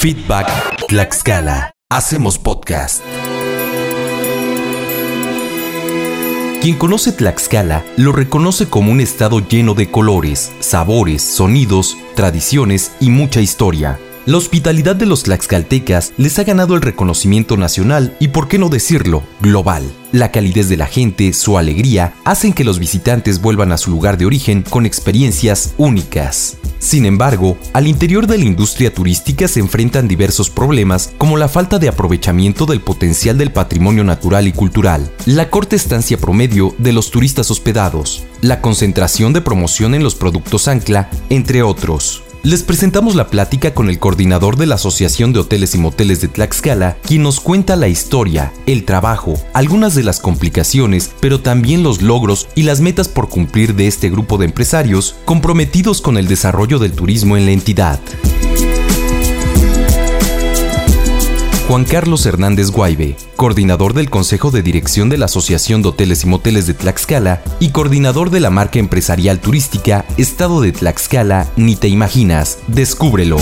Feedback Tlaxcala. Hacemos podcast. Quien conoce Tlaxcala lo reconoce como un estado lleno de colores, sabores, sonidos, tradiciones y mucha historia. La hospitalidad de los tlaxcaltecas les ha ganado el reconocimiento nacional y, por qué no decirlo, global. La calidez de la gente, su alegría, hacen que los visitantes vuelvan a su lugar de origen con experiencias únicas. Sin embargo, al interior de la industria turística se enfrentan diversos problemas como la falta de aprovechamiento del potencial del patrimonio natural y cultural, la corta estancia promedio de los turistas hospedados, la concentración de promoción en los productos ancla, entre otros. Les presentamos la plática con el coordinador de la Asociación de Hoteles y Moteles de Tlaxcala, quien nos cuenta la historia, el trabajo, algunas de las complicaciones, pero también los logros y las metas por cumplir de este grupo de empresarios comprometidos con el desarrollo del turismo en la entidad. Juan Carlos Hernández Guaibe, coordinador del Consejo de Dirección de la Asociación de Hoteles y Moteles de Tlaxcala y coordinador de la marca empresarial turística Estado de Tlaxcala, Ni Te Imaginas, descúbrelo.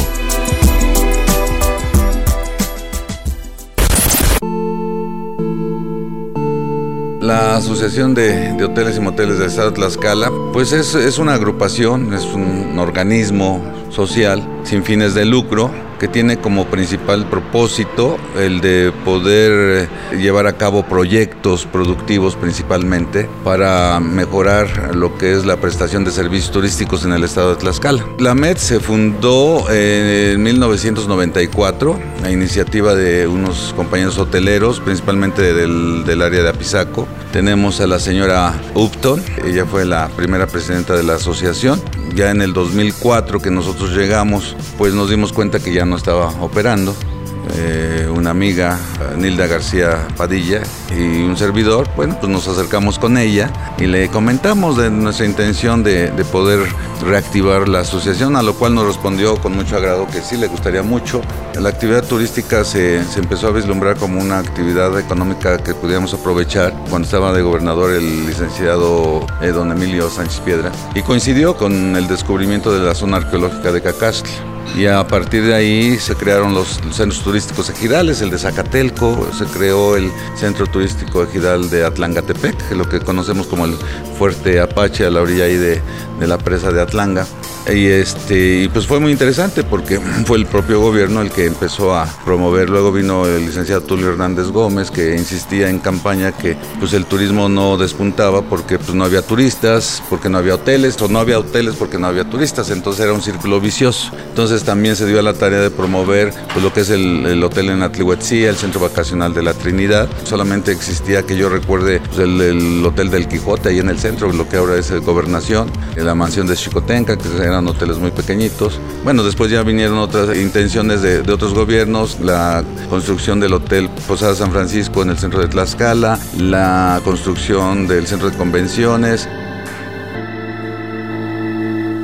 La Asociación de, Hoteles y Moteles del Estado de Tlaxcala, pues es, es una agrupación, es un organismo social sin fines de lucro que tiene como principal propósito el de poder eh, llevar a cabo proyectos productivos principalmente para mejorar lo que es la prestación de servicios turísticos en el estado de Tlaxcala. La MED se fundó en 1994 a iniciativa de unos compañeros hoteleros, principalmente del, del área de Apizaco. Tenemos a la señora Upton, ella fue la primera presidenta de la asociación. Ya en el 2004 que nosotros llegamos, pues nos dimos cuenta que ya no estaba operando. Eh, una amiga, Nilda García Padilla, y un servidor, bueno, pues nos acercamos con ella y le comentamos de nuestra intención de, poder reactivar la asociación, a lo cual nos respondió con mucho agrado que sí, le gustaría mucho. La actividad turística se, empezó a vislumbrar como una actividad económica que pudiéramos aprovechar cuando estaba de gobernador el licenciado eh, don Emilio Sánchez Piedra y coincidió con el descubrimiento de la zona arqueológica de Cacastla y a partir de ahí se crearon los centros turísticos ejidales, el de Zacatelco, se creó el centro turístico ejidal de Atlangatepec, lo que conocemos como el Fuerte Apache a la orilla ahí de, de la presa de Atlanga. Y, este, pues fue muy interesante porque fue el propio gobierno el que empezó a promover. Luego vino el licenciado Tulio Hernández Gómez que insistía en campaña que pues el turismo no despuntaba porque pues no había turistas, porque no había hoteles, o no había hoteles porque no había turistas. Entonces era un círculo vicioso. Entonces también se dio a la tarea de promover pues, lo que es el, hotel en Atlihuetzía, el centro vacacional de la Trinidad. Solamente existía que yo recuerde pues, el, hotel del Quijote ahí en el centro, lo que ahora es Gobernación, la mansión de Chicotenca, que eran hoteles muy pequeñitos. Bueno, después ya vinieron otras intenciones de, otros gobiernos, la construcción del Hotel Posada San Francisco en el centro de Tlaxcala, la construcción del centro de convenciones.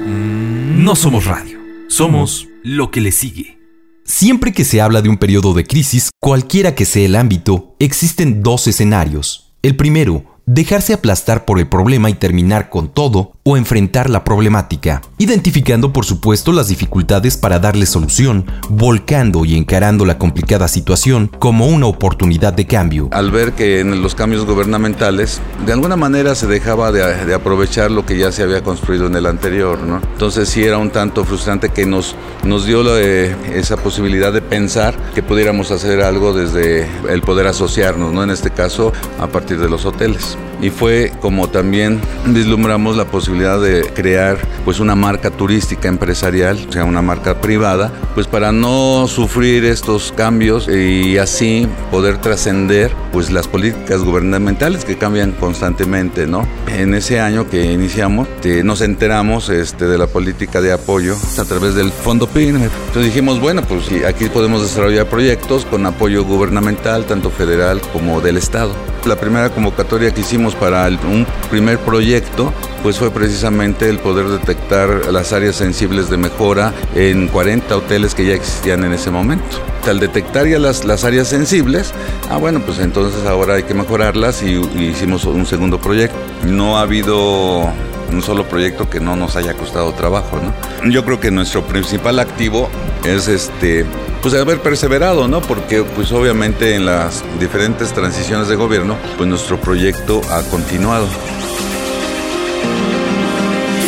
No somos radio, somos lo que le sigue. Siempre que se habla de un periodo de crisis, cualquiera que sea el ámbito, existen dos escenarios. El primero, dejarse aplastar por el problema y terminar con todo o enfrentar la problemática, identificando por supuesto las dificultades para darle solución, volcando y encarando la complicada situación como una oportunidad de cambio. Al ver que en los cambios gubernamentales de alguna manera se dejaba de, aprovechar lo que ya se había construido en el anterior, ¿no? Entonces sí era un tanto frustrante que nos, nos dio esa posibilidad de pensar que pudiéramos hacer algo desde el poder asociarnos, ¿no? En este caso a partir de los hoteles. Thanks. Y fue como también vislumbramos la posibilidad de crear pues una marca turística empresarial, o sea, una marca privada, pues para no sufrir estos cambios y así poder trascender pues las políticas gubernamentales que cambian constantemente, ¿no? En ese año que iniciamos nos enteramos este, de la política de apoyo a través del Fondo PIN. Entonces dijimos, bueno, pues aquí podemos desarrollar proyectos con apoyo gubernamental, tanto federal como del Estado. La primera convocatoria que hicimos para un primer proyecto pues fue precisamente el poder detectar las áreas sensibles de mejora en 40 hoteles que ya existían en ese momento. Al detectar ya las, las áreas sensibles, ah bueno, pues entonces ahora hay que mejorarlas y, y hicimos un segundo proyecto. No ha habido un solo proyecto que no nos haya costado trabajo, ¿no? Yo creo que nuestro principal activo es este pues haber perseverado, ¿no? Porque pues obviamente en las diferentes transiciones de gobierno, pues nuestro proyecto ha continuado.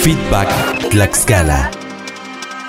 Feedback Tlaxcala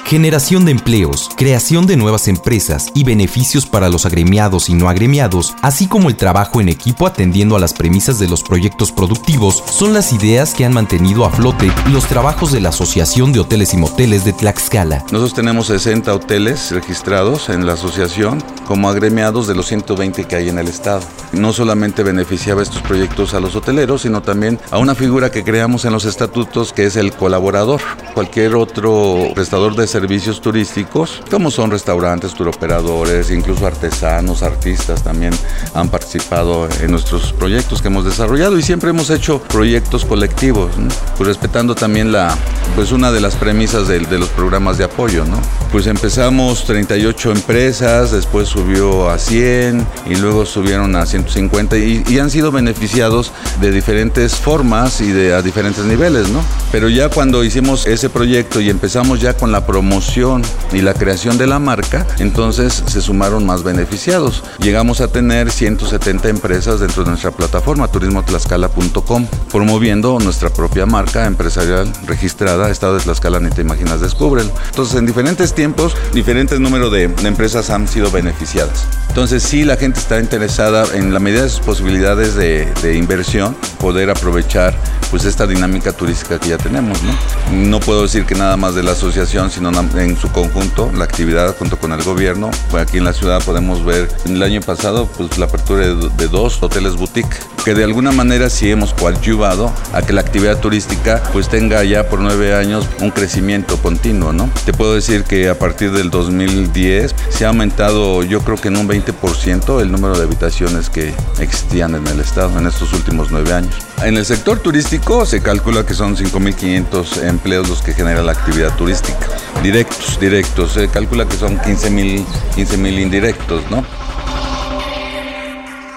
generación de empleos, creación de nuevas empresas y beneficios para los agremiados y no agremiados, así como el trabajo en equipo atendiendo a las premisas de los proyectos productivos, son las ideas que han mantenido a flote los trabajos de la Asociación de Hoteles y Moteles de Tlaxcala. Nosotros tenemos 60 hoteles registrados en la asociación como agremiados de los 120 que hay en el estado. No solamente beneficiaba estos proyectos a los hoteleros, sino también a una figura que creamos en los estatutos que es el colaborador. Cualquier otro prestador de servicios turísticos, como son restaurantes, turoperadores, incluso artesanos, artistas también han participado en nuestros proyectos que hemos desarrollado y siempre hemos hecho proyectos colectivos, pues respetando también la, pues una de las premisas de, de, los programas de apoyo, ¿no? Pues empezamos 38 empresas, después subió a 100 y luego subieron a 150 y, y han sido beneficiados de diferentes formas y de a diferentes niveles, ¿no? Pero ya cuando hicimos ese proyecto y empezamos ya con la promoción promoción y la creación de la marca, entonces se sumaron más beneficiados. Llegamos a tener 170 empresas dentro de nuestra plataforma turismotlaxcala.com, promoviendo nuestra propia marca empresarial registrada, Estado de Tlaxcala, ni te imaginas, descúbrelo. Entonces, en diferentes tiempos, diferentes números de, de empresas han sido beneficiadas. Entonces, sí, la gente está interesada en la medida de sus posibilidades de, de inversión, poder aprovechar pues esta dinámica turística que ya tenemos. ¿no? no puedo decir que nada más de la asociación, sino en su conjunto, la actividad junto con el gobierno. Aquí en la ciudad podemos ver en el año pasado pues, la apertura de dos hoteles boutique, que de alguna manera sí hemos coadyuvado a que la actividad turística pues tenga ya por nueve años un crecimiento continuo. ¿no? Te puedo decir que a partir del 2010 se ha aumentado yo creo que en un 20% el número de habitaciones que existían en el estado en estos últimos nueve años. En el sector turístico se calcula que son 5.500 empleos los que genera la actividad turística. Directos, directos. Se calcula que son 15.000 15 indirectos, ¿no?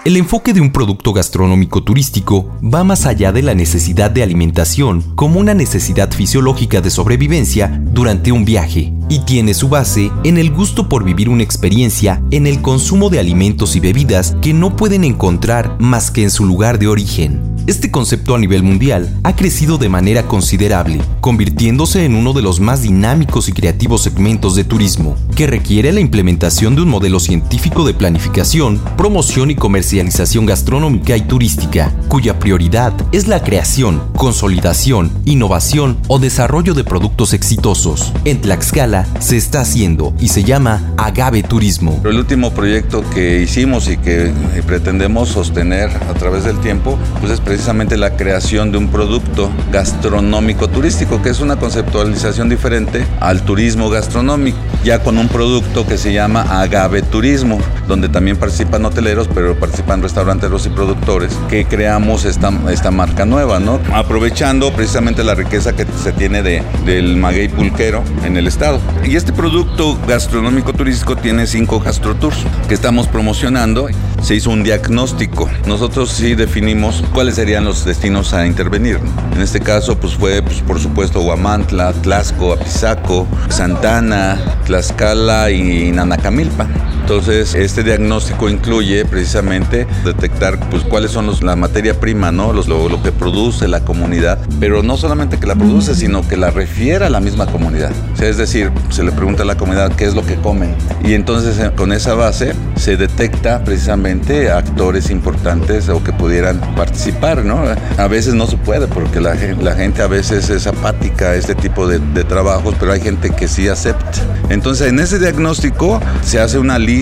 El enfoque de un producto gastronómico turístico va más allá de la necesidad de alimentación como una necesidad fisiológica de sobrevivencia durante un viaje y tiene su base en el gusto por vivir una experiencia en el consumo de alimentos y bebidas que no pueden encontrar más que en su lugar de origen. Este concepto a nivel mundial ha crecido de manera considerable, convirtiéndose en uno de los más dinámicos y creativos segmentos de turismo, que requiere la implementación de un modelo científico de planificación, promoción y comercialización gastronómica y turística, cuya prioridad es la creación, consolidación, innovación o desarrollo de productos exitosos. En Tlaxcala se está haciendo y se llama Agave Turismo. El último proyecto que hicimos y que pretendemos sostener a través del tiempo, pues es precisamente la creación de un producto gastronómico turístico, que es una conceptualización diferente al turismo gastronómico, ya con un producto que se llama Agave Turismo, donde también participan hoteleros, pero participan restauranteros y productores, que creamos esta, esta marca nueva, ¿no? Aprovechando precisamente la riqueza que se tiene de, del maguey pulquero en el estado. Y este producto gastronómico turístico tiene cinco gastrotours que estamos promocionando. Se hizo un diagnóstico. Nosotros sí definimos cuáles serían los destinos a intervenir. En este caso, pues fue, pues, por supuesto, Huamantla, Tlaxco, Apizaco, Santana, Tlaxcala y Nanacamilpa. Entonces, este diagnóstico incluye precisamente detectar pues, cuáles son los, la materia prima, ¿no? Los, lo, lo, que produce la comunidad, pero no solamente que la produce, sino que la refiere a la misma comunidad. O sea, es decir, se le pregunta a la comunidad qué es lo que comen. Y entonces, eh, con esa base, se detecta precisamente actores importantes o que pudieran participar, ¿no? A veces no se puede porque la, la gente a veces es apática a este tipo de, de trabajos, pero hay gente que sí acepta. Entonces, en ese diagnóstico se hace una lista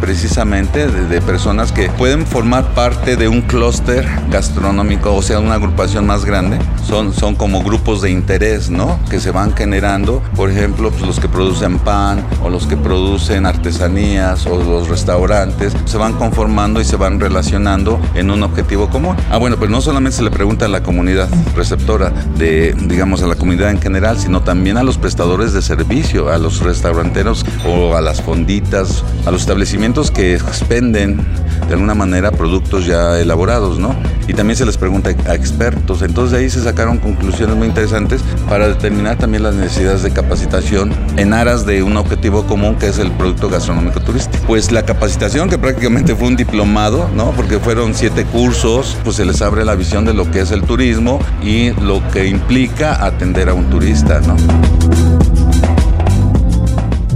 precisamente de, de, personas que pueden formar parte de un clúster gastronómico, o sea, una agrupación más grande. Son, son como grupos de interés, ¿no? Que se van generando, por ejemplo, pues los que producen pan o los que producen artesanías o los restaurantes, se van conformando y se van relacionando en un objetivo común. Ah, bueno, pues no solamente se le pregunta a la comunidad receptora de, digamos, a la comunidad en general, sino también a los prestadores de servicio, a los restauranteros o a las fonditas, a los establecimientos que expenden de alguna manera productos ya elaborados, ¿no? Y también se les pregunta a expertos. Entonces de ahí se sacaron conclusiones muy interesantes para determinar también las necesidades de capacitación en aras de un objetivo común que es el producto gastronómico turístico. Pues la capacitación que prácticamente fue un diplomado, ¿no? Porque fueron siete cursos, pues se les abre la visión de lo que es el turismo y lo que implica atender a un turista, ¿no?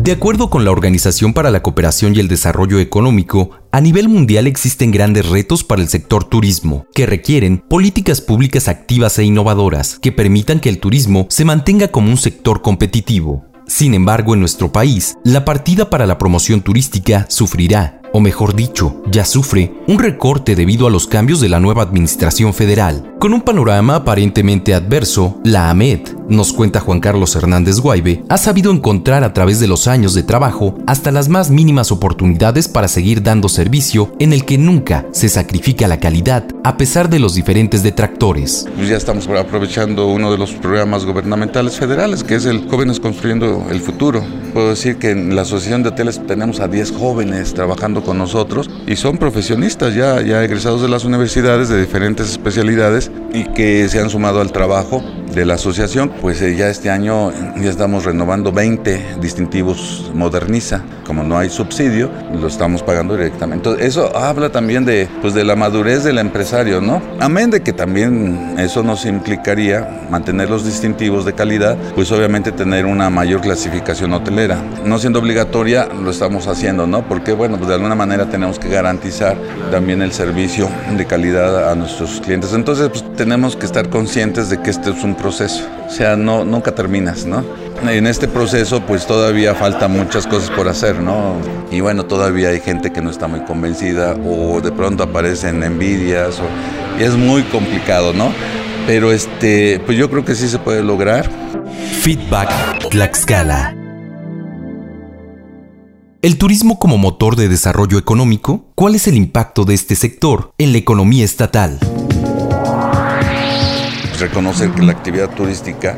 De acuerdo con la Organización para la Cooperación y el Desarrollo Económico, a nivel mundial existen grandes retos para el sector turismo, que requieren políticas públicas activas e innovadoras que permitan que el turismo se mantenga como un sector competitivo. Sin embargo, en nuestro país, la partida para la promoción turística sufrirá o mejor dicho, ya sufre, un recorte debido a los cambios de la nueva administración federal. Con un panorama aparentemente adverso, la AMED, nos cuenta Juan Carlos Hernández Guaybe, ha sabido encontrar a través de los años de trabajo hasta las más mínimas oportunidades para seguir dando servicio en el que nunca se sacrifica la calidad a pesar de los diferentes detractores. Pues ya estamos aprovechando uno de los programas gubernamentales federales, que es el Jóvenes Construyendo el Futuro. Puedo decir que en la Asociación de Hoteles tenemos a 10 jóvenes trabajando con nosotros y son profesionistas ya, ya egresados de las universidades de diferentes especialidades y que se han sumado al trabajo de la asociación, pues eh, ya este año ya estamos renovando 20 distintivos Moderniza. Como no hay subsidio, lo estamos pagando directamente. Eso habla también de, pues, de la madurez del empresario, ¿no? Amén de que también eso nos implicaría mantener los distintivos de calidad, pues obviamente tener una mayor clasificación hotelera. No siendo obligatoria, lo estamos haciendo, ¿no? Porque, bueno, pues de alguna manera tenemos que garantizar también el servicio de calidad a nuestros clientes. Entonces, pues, tenemos que estar conscientes de que este es un proceso, o sea, no, nunca terminas, ¿no? En este proceso pues todavía falta muchas cosas por hacer, ¿no? Y bueno, todavía hay gente que no está muy convencida o de pronto aparecen envidias o, y es muy complicado, ¿no? Pero este, pues yo creo que sí se puede lograr. Feedback Tlaxcala. El turismo como motor de desarrollo económico, ¿cuál es el impacto de este sector en la economía estatal? Reconocer que la actividad turística,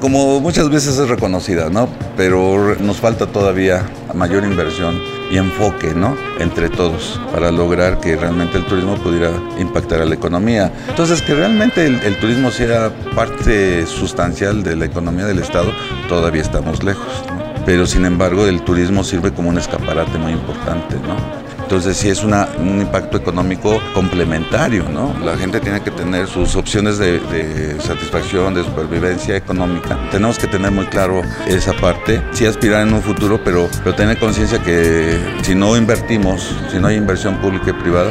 como muchas veces es reconocida, ¿no? Pero nos falta todavía mayor inversión y enfoque, ¿no? Entre todos para lograr que realmente el turismo pudiera impactar a la economía. Entonces, que realmente el, turismo sea parte sustancial de la economía del Estado, todavía estamos lejos, Pero sin embargo, el turismo sirve como un escaparate muy importante, ¿no? Entonces sí es un impacto económico complementario, ¿no? La gente tiene que tener sus opciones de, satisfacción, de supervivencia económica. Tenemos que tener muy claro esa parte, sí aspirar en un futuro, pero, pero tener conciencia que si no invertimos, si no hay inversión pública y privada,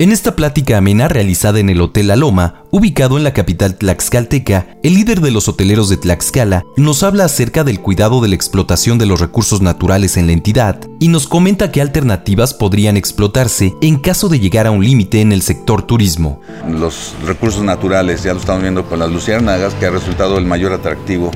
En esta plática amena realizada en el Hotel La Loma, ubicado en la capital tlaxcalteca, el líder de los hoteleros de Tlaxcala nos habla acerca del cuidado de la explotación de los recursos naturales en la entidad y nos comenta qué alternativas podrían explotarse en caso de llegar a un límite en el sector turismo. Los recursos naturales, ya lo estamos viendo con las luciérnagas, que ha resultado el mayor atractivo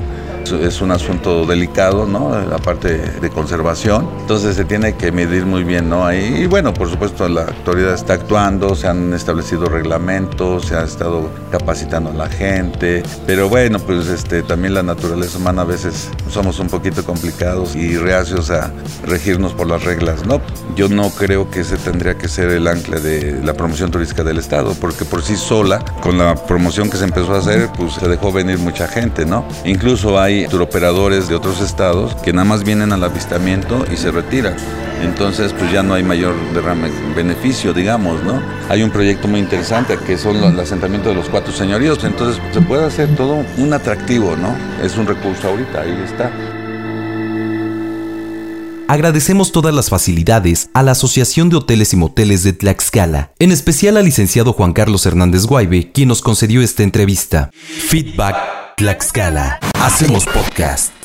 es un asunto delicado, ¿no? La parte de conservación. Entonces se tiene que medir muy bien, ¿no? y bueno, por supuesto la autoridad está actuando, se han establecido reglamentos, se ha estado capacitando a la gente, pero bueno, pues este, también la naturaleza humana a veces somos un poquito complicados y reacios a regirnos por las reglas, ¿no? Yo no creo que ese tendría que ser el ancla de la promoción turística del Estado, porque por sí sola, con la promoción que se empezó a hacer, pues se dejó venir mucha gente, ¿no? Incluso hay turoperadores de otros estados que nada más vienen al avistamiento y se retiran. Entonces, pues ya no hay mayor derrame, beneficio, digamos, ¿no? Hay un proyecto muy interesante que son el asentamiento de los cuatro señoríos. Entonces, se puede hacer todo un atractivo, ¿no? Es un recurso ahorita, ahí está. Agradecemos todas las facilidades a la Asociación de Hoteles y Moteles de Tlaxcala, en especial al licenciado Juan Carlos Hernández Guaybe, quien nos concedió esta entrevista. Feedback Tlaxcala. Hacemos podcast.